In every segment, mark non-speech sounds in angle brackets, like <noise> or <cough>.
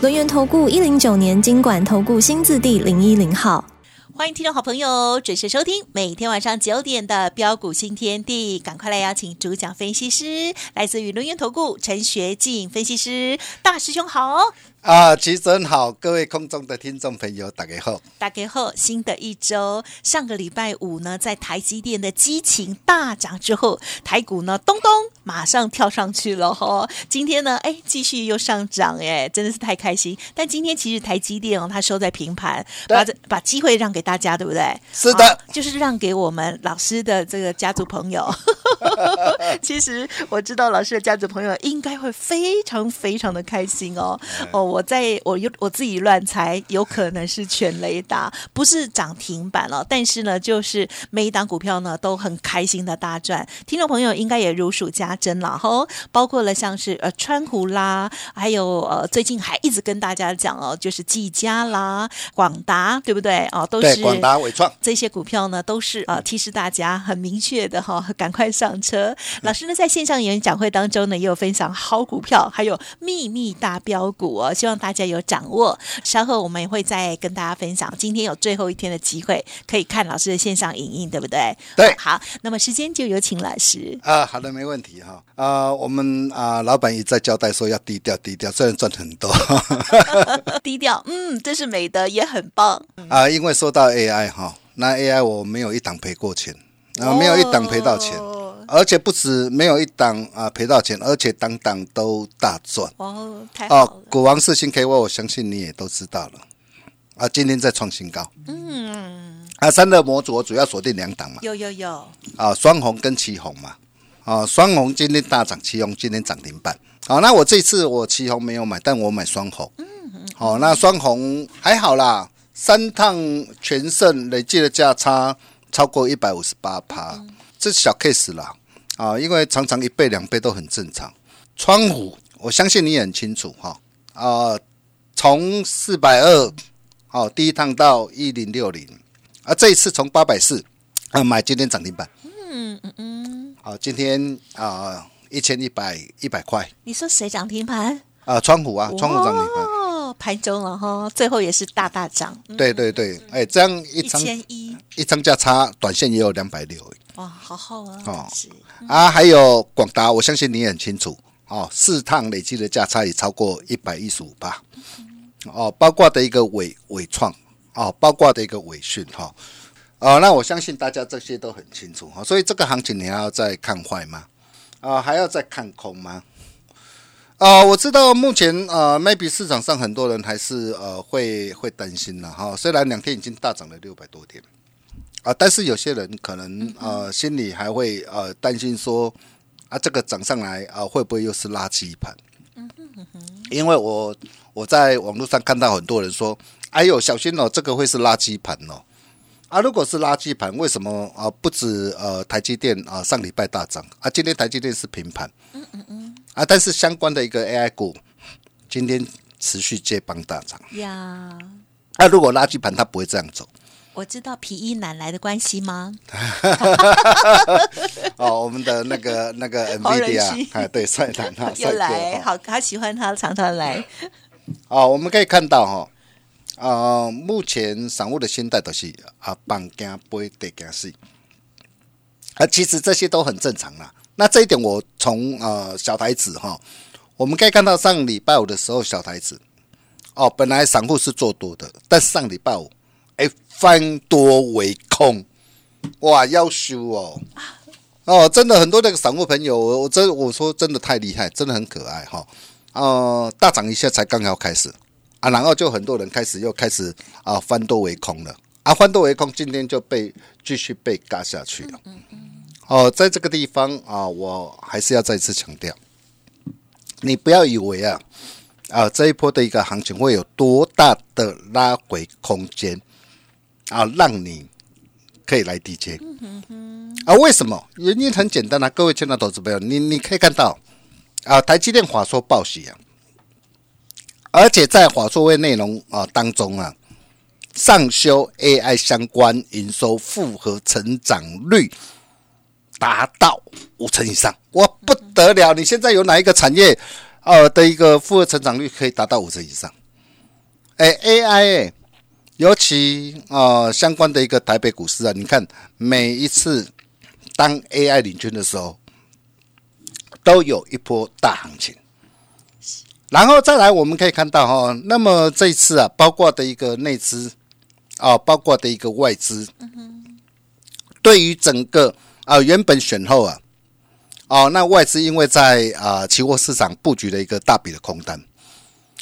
轮源投顾一零九年经管投顾新字第零一零号，欢迎听众好朋友准时收听每天晚上九点的标股新天地，赶快来邀请主讲分析师，来自于轮源投顾陈学进分析师，大师兄好。啊，齐真好，各位空中的听众朋友，大家好。大家好，新的一周，上个礼拜五呢，在台积电的激情大涨之后，台股呢咚咚马上跳上去了哈。今天呢，哎，继续又上涨，哎，真的是太开心。但今天其实台积电哦，它收在平盘，把这把机会让给大家，对不对？是的，就是让给我们老师的这个家族朋友。<laughs> 其实我知道老师的家族朋友应该会非常非常的开心哦。哦，我在我有我自己乱猜，有可能是全雷达，不是涨停板了。但是呢，就是每一档股票呢都很开心的大赚，听众朋友应该也如数家珍了哈。包括了像是呃川湖啦，还有呃最近还一直跟大家讲哦，就是技嘉啦、广达，对不对？哦，都是广达伟创这些股票呢，都是呃提示大家很明确的哈，赶快上车。老师呢在线上演讲会当中呢，也有分享好股票，还有秘密大标股哦，希望大家有掌握。稍后我们也会再跟大家分享。今天有最后一天的机会，可以看老师的线上影音，对不对？对。好，那么时间就有请老师啊。好的，没问题哈。啊，我们啊，老板一再交代说要低调，低调，虽然赚很多，<laughs> 低调，嗯，这是美德，也很棒啊。因为说到 AI 哈，那 AI 我没有一档赔过钱，啊，没有一档赔到钱。而且不止没有一档啊赔到钱，而且档档都大赚哦，太好了！哦，股王四星 K Y，我相信你也都知道了啊，今天在创新高。嗯，啊，三的模组主要锁定两档嘛，有有有啊，双红跟旗红嘛，啊，双红今天大涨，旗红今天涨停板。好，那我这次我旗红没有买，但我买双红。嗯嗯，好，那双红还好啦，三趟全胜累计的价差超过一百五十八趴。这小 case 啦，啊，因为常常一倍两倍都很正常。窗户，我相信你也很清楚哈，啊，从四百二，好，第一趟到一零六零，啊，这一次从八百四，啊，买今天涨停板，嗯嗯嗯，好，今天啊一千一百一百块。你说谁涨停盘？啊，窗户啊，窗户涨停板，哦，盘中了哈，最后也是大大涨。对对对，哎，这样一千一，一张价差，短线也有两百六。哇，好好啊！哦，啊，还有广达，我相信你也很清楚哦。四趟累计的价差也超过一百一十五吧？哦，包括的一个伟伟创，哦，包括的一个伟讯，哈，哦，那我相信大家这些都很清楚哈。所以这个行情你还要再看坏吗？啊，还要再看空吗？啊，我知道目前呃，maybe 市场上很多人还是呃会会担心了哈。虽然两天已经大涨了六百多点。啊，但是有些人可能呃心里还会呃担心说啊，这个涨上来啊会不会又是垃圾盘？因为我我在网络上看到很多人说，哎呦小心哦，这个会是垃圾盘哦。啊，如果是垃圾盘，为什么啊不止呃台积电啊上礼拜大涨啊，今天台积电是平盘。嗯嗯嗯。啊，但是相关的一个 AI 股今天持续接棒大涨。呀。那如果垃圾盘它不会这样走。我知道皮衣男来的关系吗？<laughs> 哦，我们的那个那个 NVIDIA 啊，对，帅男哈，<laughs> 又来，好，好喜欢他，常常来。哦，我们可以看到哈，啊，目前散户的心态都是啊，绑惊杯得惊死。啊，其实这些都很正常啦。那这一点，我从呃小台子哈，我们可以看到上礼拜五的时候，小台子哦，本来散户是做多的，但是上礼拜五。哎，翻多为空，哇，要修哦，哦，真的很多那个散户朋友，我真我说真的太厉害，真的很可爱哈，呃，大涨一下才刚要开始。啊，然后就很多人开始又开始啊翻多为空了，啊，翻多为空，今天就被继续被嘎下去了，哦，在这个地方啊，我还是要再次强调，你不要以为啊，啊，这一波的一个行情会有多大的拉回空间啊，让你可以来低接。啊，为什么？原因很简单啊，各位亲爱的投资朋友，你你可以看到啊，台积电华硕报喜啊，而且在华硕会内容啊当中啊，上修 AI 相关营收复合成长率达到五成以上，哇，不得了！你现在有哪一个产业呃的一个复合成长率可以达到五成以上？哎，AI 哎，尤其呃相关的一个台北股市啊，你看每一次当 AI 领军的时候，都有一波大行情。然后再来，我们可以看到哈，那么这一次啊，包括的一个内资啊，包括的一个外资，对于整个啊原本选后啊，哦，那外资因为在啊期货市场布局了一个大笔的空单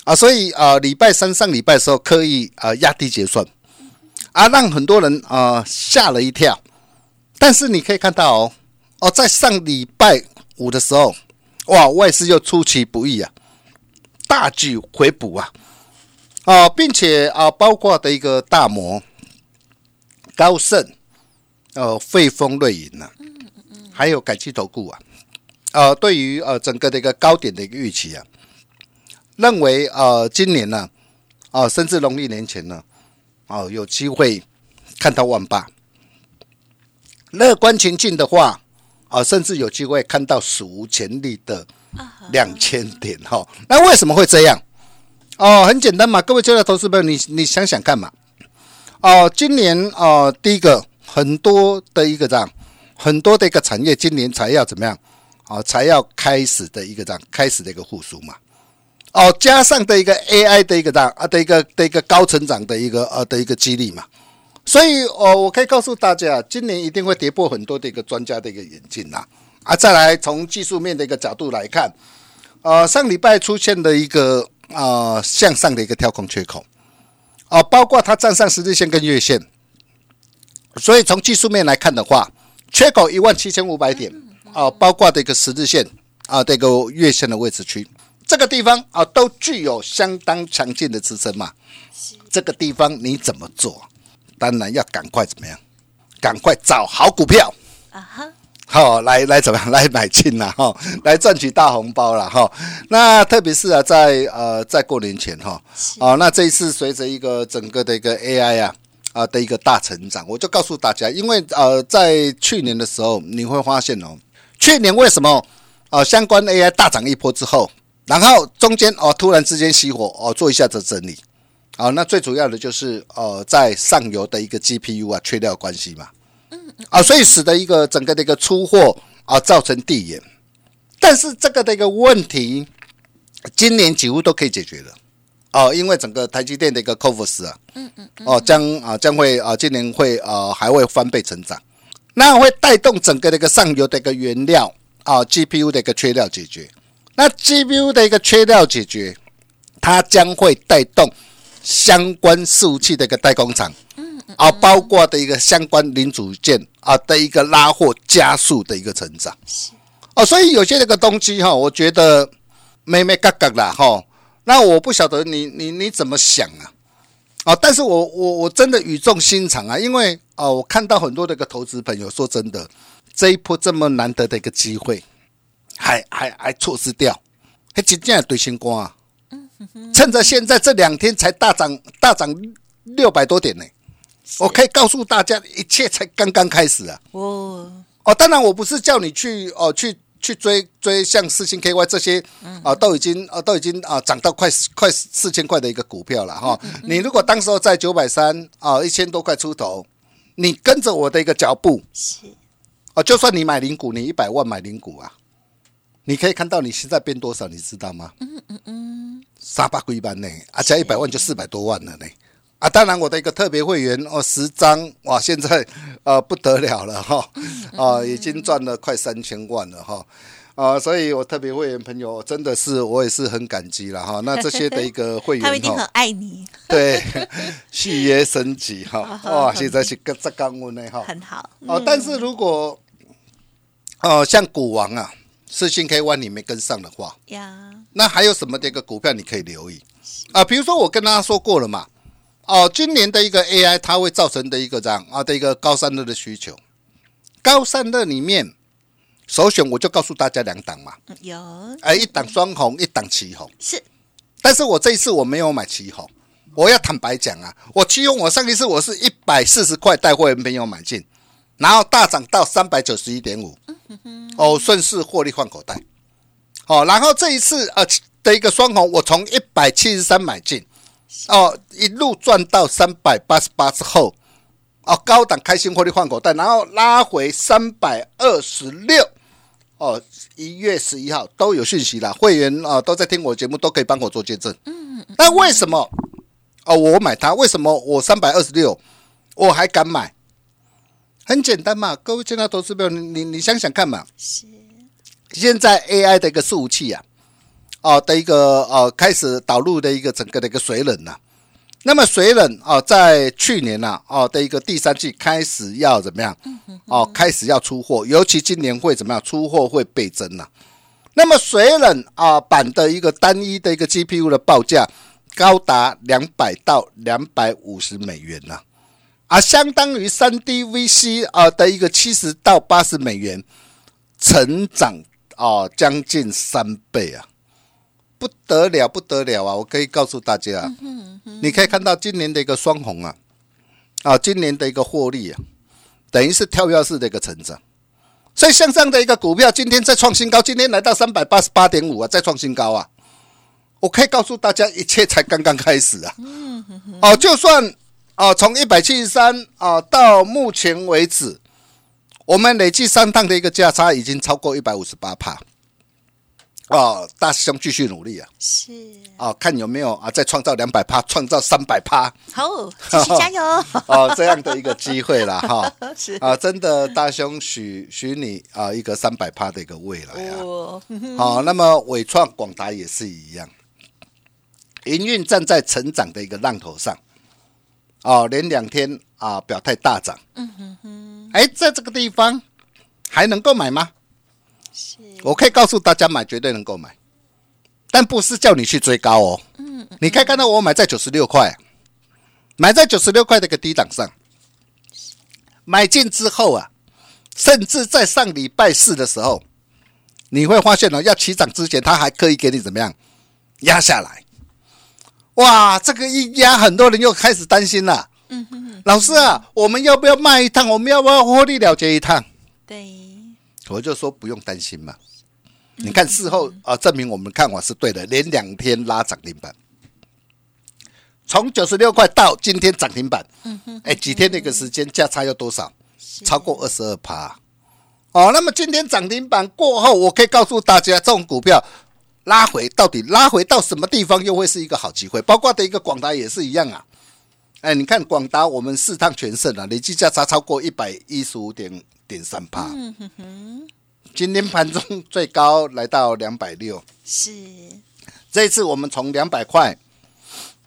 啊，所以啊礼拜三上礼拜的时候刻意啊压低结算啊，让很多人啊吓了一跳。但是你可以看到哦，哦，在上礼拜五的时候，哇，外资又出其不意啊。大举回补啊，啊，并且啊，包括的一个大摩、高盛、呃，汇丰、瑞银呐，还有改期投顾啊，呃，对于呃整个的一个高点的一个预期啊，认为呃今年呢，啊，甚至农历年前呢，哦，有机会看到万八，乐观情境的话，啊，甚至有机会看到史无前例的。两千点哈，那为什么会这样？哦，很简单嘛，各位亲爱的投资朋友，你你想想看嘛。哦，今年哦，第一个很多的一个这样，很多的一个产业今年才要怎么样？哦，才要开始的一个这样，开始的一个复苏嘛。哦，加上的一个 AI 的一个大啊的一个的一个高成长的一个呃的一个激励嘛。所以哦，我可以告诉大家，今年一定会跌破很多的一个专家的一个眼镜呐。啊，再来从技术面的一个角度来看，呃，上礼拜出现的一个呃向上的一个跳空缺口，啊，包括它站上十日线跟月线，所以从技术面来看的话，缺口一万七千五百点，啊，包括的一个十日线啊，这个月线的位置区，这个地方啊，都具有相当强劲的支撑嘛。这个地方你怎么做？当然要赶快怎么样？赶快找好股票啊哈。好，来来怎么样？<laughs> 来买进啦，哈，来赚取大红包了哈。那特别是啊，在呃，在过年前哈，哦，那这一次随着一个整个的一个 AI 啊啊的一个大成长，我就告诉大家，因为呃，在去年的时候，你会发现哦，去年为什么呃相关 AI 大涨一波之后，然后中间哦突然之间熄火哦做一下子整理，啊，那最主要的就是呃在上游的一个 GPU 啊缺料关系嘛。嗯嗯啊，所以使得一个整个的一个出货啊造成递延，但是这个的一个问题，今年几乎都可以解决了哦，因为整个台积电的一个 COVS 啊，嗯嗯，哦将啊将会啊今年会啊还会翻倍成长，那会带动整个的一个上游的一个原料啊 GPU 的一个缺料解决，那 GPU 的一个缺料解决，它将会带动相关伺服器的一个代工厂。嗯啊，包括的一个相关零组件啊的一个拉货加速的一个成长，哦，所以有些这个东西哈，我觉得没没嘎嘎啦哈，那我不晓得你你你怎么想啊？啊，但是我我我真的语重心长啊，因为啊，我看到很多的一个投资朋友说真的，这一波这么难得的一个机会，还还还错失掉，还真正对新光啊，趁着现在这两天才大涨大涨六百多点呢。我可以告诉大家，一切才刚刚开始啊！哦哦，当然我不是叫你去哦去去追追像四星 KY 这些啊，都已经啊都已经啊涨到快快四千块的一个股票了哈。你如果当时候在九百三啊一千多块出头，你跟着我的一个脚步是哦，就算你买零股，你一百万买零股啊，你可以看到你现在变多少，你知道吗？嗯嗯嗯，三百一般呢，而且一百万就四百多万了呢。啊，当然我的一个特别会员哦，十张哇，现在呃不得了了哈，啊，已经赚了快三千万了哈，啊，所以我特别会员朋友真的是我也是很感激了哈。那这些的一个会员，<laughs> 他们一定很爱你，对，续约升级哈，哇，现在是更这刚温的哈，很好。哦。但是如果哦像股王啊，四星 K one 你没跟上的话。呀，那还有什么的一个股票你可以留意？啊？比如说我跟大家说过了嘛，哦，今年的一个 AI 它会造成的一个这样？啊的一个高散热的需求，高散热里面首选我就告诉大家两档嘛，嗯有。哎，一档双红，一档旗红。是。但是我这一次我没有买旗红，我要坦白讲啊，我旗红我上一次我是一百四十块带会员朋友买进，然后大涨到三百九十一点五，哦，顺势获利换口袋，哦，然后这一次呃的一个双红，我从一百七十三买进，哦，一路赚到三百八十八之后，哦，高档开心获利换口袋，然后拉回三百二十六。哦，一月十一号都有讯息啦，会员啊、都在听我节目，都可以帮我做见证。嗯，那为什么哦我买它？为什么我三百二十六我还敢买？很简单嘛，各位见到投资朋友，你你你想想看嘛，是。现在 AI 的一个伺服器啊，哦的一个呃开始导入的一个整个的一个水冷呐、那么水冷哦，在去年呐、哦的一个第三季开始要怎么样？哦，开始要出货，尤其今年会怎么样？出货会倍增呐、那么水冷啊版的一个单一的一个 GPU 的报价高达两百到两百五十美元呐、啊，相当于三 D VC 啊的一个七十到八十美元，成长啊将近三倍啊，不得了不得了啊！我可以告诉大家啊，你可以看到今年的一个双红啊，啊，今年的一个获利啊，等于是跳跃式的一个成长。所以像这样的一个股票，今天再创新高，今天来到三百八十八点五啊，再创新高啊！我可以告诉大家，一切才刚刚开始啊！哦，就算哦，从一百七十三啊到目前为止，我们累计三趟的一个价差已经超过一百五十八帕。哦，大师兄继续努力啊！是，哦，看有没有啊，再创造两百趴，创造三百趴好，继续加油，<laughs> 哦，这样的一个机会啦，哈 <laughs> 是啊，真的大兄许许你啊一个三百趴的一个未来啊。哦，好、那么伟创、广达也是一样，营运站在成长的一个浪头上，哦，连两天啊表态大涨，嗯哼哼，哎，在这个地方还能够买吗？是我可以告诉大家，买绝对能够买，但不是叫你去追高哦。嗯嗯，你可以看到我买在九十六块，买在九十六块的一个低档上，买进之后啊，甚至在上礼拜四的时候，你会发现哦，要起涨之前，它还可以给你怎么样压下来。哇，这个一压，很多人又开始担心了。嗯哼，老师啊，我们要不要卖一趟？我们要不要获利了结一趟？对，我就说不用担心嘛。你看事后啊、证明我们看法是对的，连两天拉涨停板，从九十六块到今天涨停板，哎，几天那个时间价差要多少？超过二十二趴。哦，那么今天涨停板过后，我可以告诉大家，这种股票拉回到底拉回到什么地方，又会是一个好机会。包括的一个广达也是一样啊。哎，你看广达，我们四趟全胜啊，累计价差超过一百一十五点点三趴。今天盘中最高来到两百六，是这一次我们从两百块、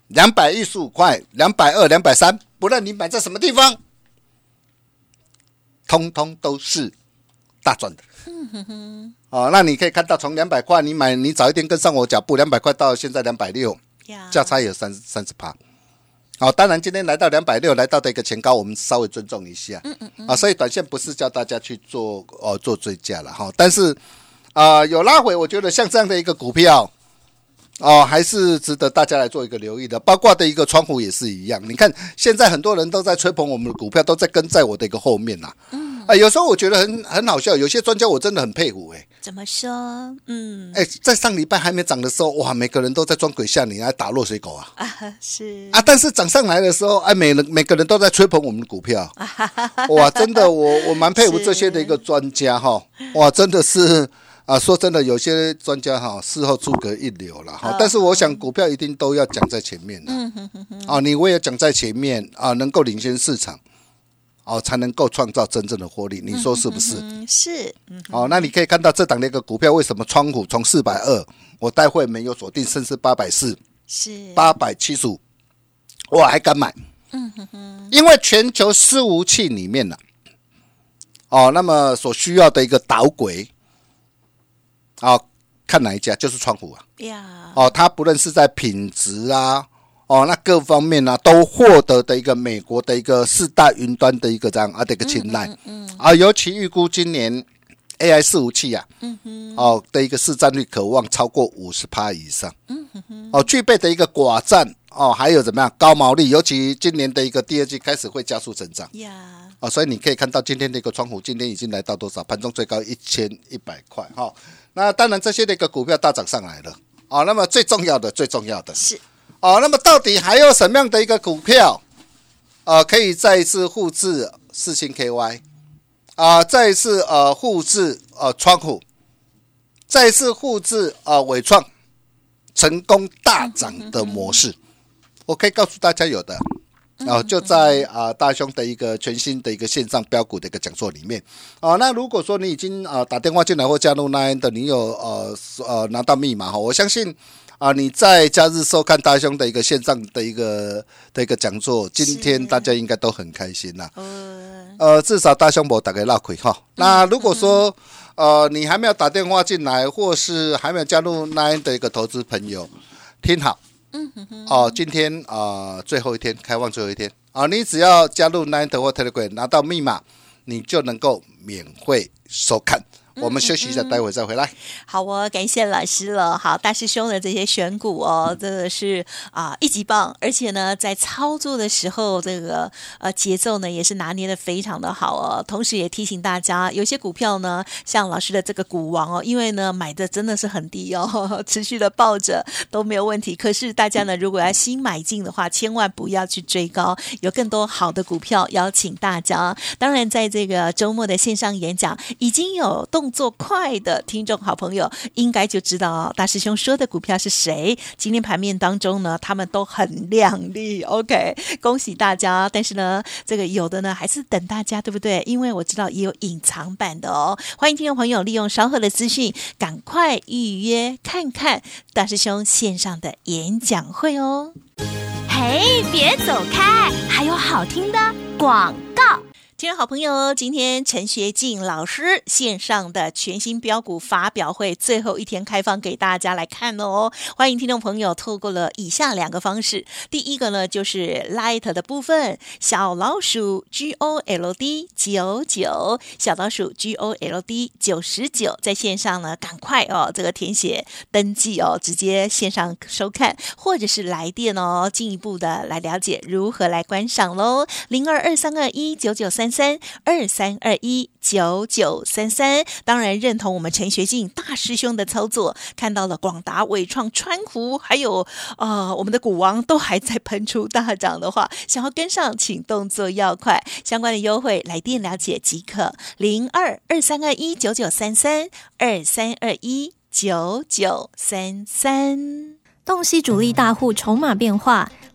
两百一十五块、两百二、两百三，不论你买在什么地方，通通都是大赚的。哦，那你可以看到，从两百块你买，你早一点跟上我脚步，两百块到现在两百六，价差有三三十趴。哦、当然今天来到两百六，来到的一个前高，我们稍微尊重一下。嗯嗯啊，所以短线不是叫大家去做哦做追加了哈，但是啊、有拉回，我觉得像这样的一个股票。哦，还是值得大家来做一个留意的，包括的一个窗户也是一样。你看，现在很多人都在吹捧我们的股票，都在跟在我的一个后面呐、嗯，啊，有时候我觉得很很好笑，有些专家我真的很佩服哎、怎么说？嗯哎，在上礼拜还没涨的时候，哇，每个人都在装鬼吓你，来打落水狗啊啊，是啊！但是涨上来的时候，哎，每人每个人都在吹捧我们的股票，哇，真的，我我蛮佩服这些的一个专家哈，哇，真的是啊，说真的，有些专家哈，事后诸葛一流了哈，但是我想股票一定都要讲在前面的，啊，你为了讲在前面啊，能够领先市场。哦，才能够创造真正的获利，你说是不是？嗯是嗯哦，那你可以看到这档的一个股票，为什么窗户从四百二，我待会没有锁定，甚至八百四、是八百七十五，我还敢买。嗯哼哼，因为全球伺服器里面呢、哦，那么所需要的一个导轨，哦，看哪一家就是窗户啊。呀，哦，它不论是在品质啊，哦，那各方面呢、都获得的一个美国的一个四大云端的一个这样啊的一个青睐，嗯啊，尤其预估今年 AI 伺服器啊，嗯哼，哦的一个市占率渴望超过五十趴以上，嗯哼，哦，具备的一个寡占哦，还有怎么样高毛利，尤其今年的一个第二季开始会加速成长。呀，啊，所以你可以看到今天的一个窗户，今天已经来到多少？盘中最高一千一百块哈、那当然这些的一个股票大涨上来了。哦。那么最重要的，最重要的。是哦，那么到底还有什么样的一个股票啊，可以再一次复制四星 KY 啊，再一次呃复制呃窗户，再一次复制呃伟创成功大涨的模式？我可以告诉大家有的。哦，就在啊、大兄的一个全新的一个线上标股的一个讲座里面，哦，那如果说你已经啊、打电话进来或加入那的，你有呃呃拿到密码哈，我相信啊、你在假日收看大兄的一个线上的一个的一个讲座，今天大家应该都很开心啦、呃，呃，至少大兄我打给闹亏哈。那如果说呃你还没有打电话进来，或是还没有加入 Nine 的一个投资朋友，听好。嗯哼哼哦，今天啊、呃最后一天开放最后一天啊、你只要加入 Nine 或 Telegram 拿到密码，你就能够免费收看。我们休息一下，待会再回来。好哦，感谢老师了。好，大师兄的这些选股哦，真的是啊、一级棒，而且呢，在操作的时候，这个呃节奏呢也是拿捏的非常的好哦。同时也提醒大家，有些股票呢，像老师的这个股王哦，因为呢买的真的是很低哦，<laughs> 持续的抱着都没有问题。可是大家呢，如果要新买进的话，千万不要去追高，有更多好的股票邀请大家。当然，在这个周末的线上演讲，已经有动作快的听众好朋友，应该就知道大师兄说的股票是谁。今天盘面当中呢，他们都很亮丽，OK，恭喜大家。但是呢，这个有的呢还是等大家，对不对？因为我知道也有隐藏版的哦。欢迎听众朋友利用稍后的资讯，赶快预约看看大师兄线上的演讲会哦。嘿，别走开，还有好听的广告。听众好朋友，今天陈学进老师线上的全新标股发表会最后一天开放给大家来看哦。欢迎听众朋友透过了以下两个方式，第一个呢就是 Light 的部分，小老鼠 G O L D 九九，小老鼠 G O L D 九十九，在线上呢赶快哦，这个填写登记哦，直接线上收看，或者是来电哦，进一步的来了解如何来观赏喽。零二二三二一九九三三二三二一九九三三。当然认同我们陈学进大师兄的操作，看到了广达、伟创、川湖，还有呃我们的股王都还在喷出大涨的话，<laughs> 想要跟上，请动作要快，相关的优惠来电了解即可。零二二三二一九九三三二三二一九九三三。洞悉主力大户筹码变化，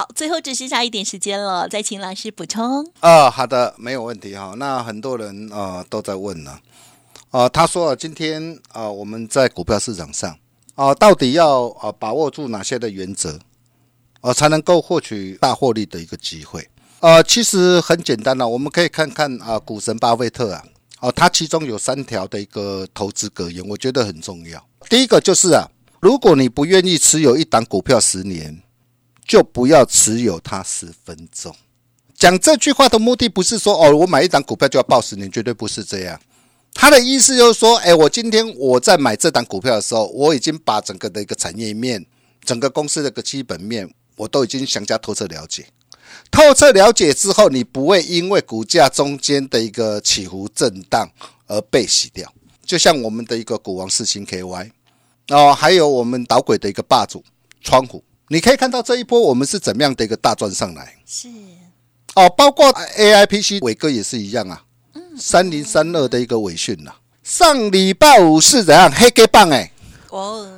好，最后只剩下一点时间了，再请老师补充。啊、好的，没有问题哈。那很多人呃都在问呢，呃，他说，今天啊、呃我们在股票市场上啊、到底要呃把握住哪些的原则，呃，才能够获取大获利的一个机会？呃，其实很简单了，我们可以看看啊、股神巴菲特啊，哦、他其中有三条的一个投资格言，我觉得很重要。第一个就是啊，如果你不愿意持有一档股票十年，就不要持有它十分钟。讲这句话的目的不是说哦，我买一档股票就要报十年，绝对不是这样。他的意思就是说，哎，我今天我在买这档股票的时候，我已经把整个的一个产业面、整个公司的一个基本面，我都已经详加透彻了解。透彻了解之后，你不会因为股价中间的一个起伏震荡而被洗掉。就像我们的一个股王四星 KY 哦，还有我们导轨的一个霸主窗户，你可以看到这一波我们是怎么样的一个大赚上来。是哦，包括 AIPC 伟哥也是一样啊，嗯三零三二的一个尾讯呐，上礼拜五是怎样黑 K 棒哎、哦，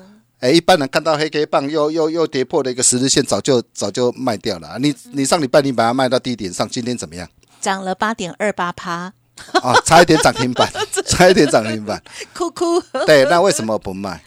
哎，一般人看到黑 K 棒又又又跌破了一个十日线，早就早就卖掉了。你你上礼拜你把它卖到低点上，今天怎么样？涨了八点二八趴，啊，差一点涨停板，<laughs> 差一点涨停板。<laughs> 哭哭，对，那为什么不卖？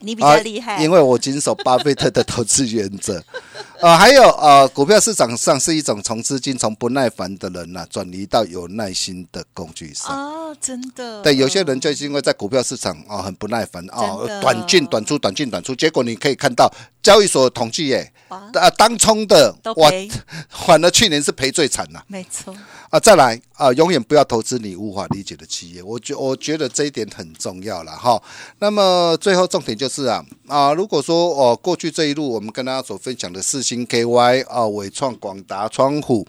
你比较厉害，啊因为我谨守巴菲特的投资原则。<laughs> 呃，还有呃，股票市场上是一种从资金从不耐烦的人呐、转移到有耐心的工具上。哦，真的，对，有些人就是因为在股票市场哦很不耐烦哦，短进短出，短进短出，结果你可以看到交易所统计耶，哇啊当冲的都哇赔，<laughs> 反而去年是赔最惨呐没错，啊！再来啊，永远不要投资你无法理解的企业，我觉我觉得这一点很重要了哈。那么最后重点就是啊啊，如果说哦过去这一路我们跟大家所分享的四星 KY 啊、伟创、广达、窗户。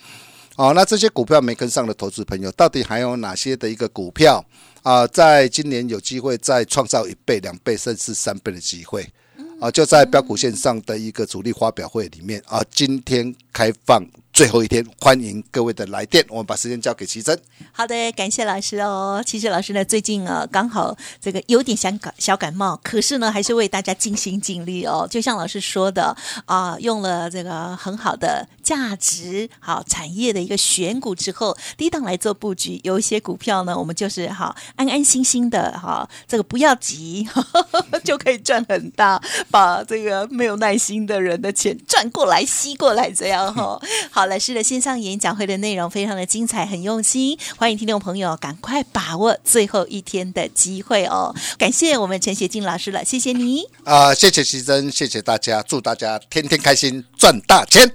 哦，那这些股票没跟上的投资朋友，到底还有哪些的一个股票啊、在今年有机会再创造一倍、两倍甚至三倍的机会？啊，就在标股线上的一个主力发表会里面啊，今天开放最后一天，欢迎各位的来电。我们把时间交给奇珍。好的，感谢老师哦。其实老师呢，最近啊，刚好这个有点小感小感冒，可是呢，还是为大家尽心尽力哦。就像老师说的啊，用了这个很好的价值好产业的一个选股之后，低档来做布局。有一些股票呢，我们就是哈安安心心的哈，这个不要急，<laughs> 就可以赚很大，把这个没有耐心的人的钱赚过来、吸过来，这样哈、好，老师的线上演讲会的内容非常的精彩，很用心，欢迎听众朋友赶快把握最后一天的机会哦。感谢我们陈学静老师了，谢谢你。啊、谢谢徐珍，谢谢大家，祝大家天天开心，赚大钱。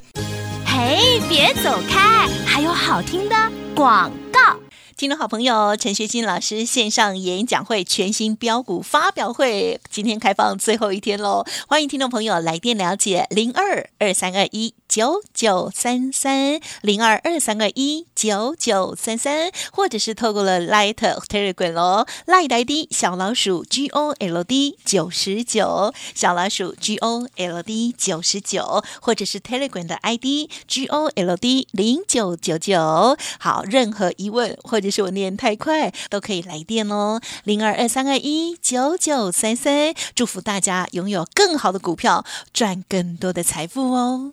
嘿，别走开，还有好听的广告。听众好朋友，陈学金老师线上演讲会全新标股发表会，今天开放最后一天喽！欢迎听众朋友来电了解零二二三二一九九三三零二二三二一九九三三，或者是透过了 Light Telegram 喽，Light ID 小老鼠 G O L D 九十九，小老鼠 G O L D 九十九，或者是 Telegram 的 ID G O L D 零九九九。好，任何疑问或者是我念太快，都可以来电哦，零二二三二一九九三三。祝福大家拥有更好的股票，赚更多的财富哦。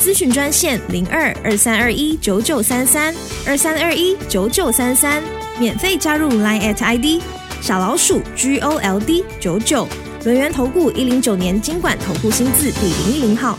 咨询专线零二二三二一九九三三二三二一九九三三，免费加入 Line at ID 小老鼠 G O L D 九九。轮源投顾一零九年经管投顾新字第零一零号。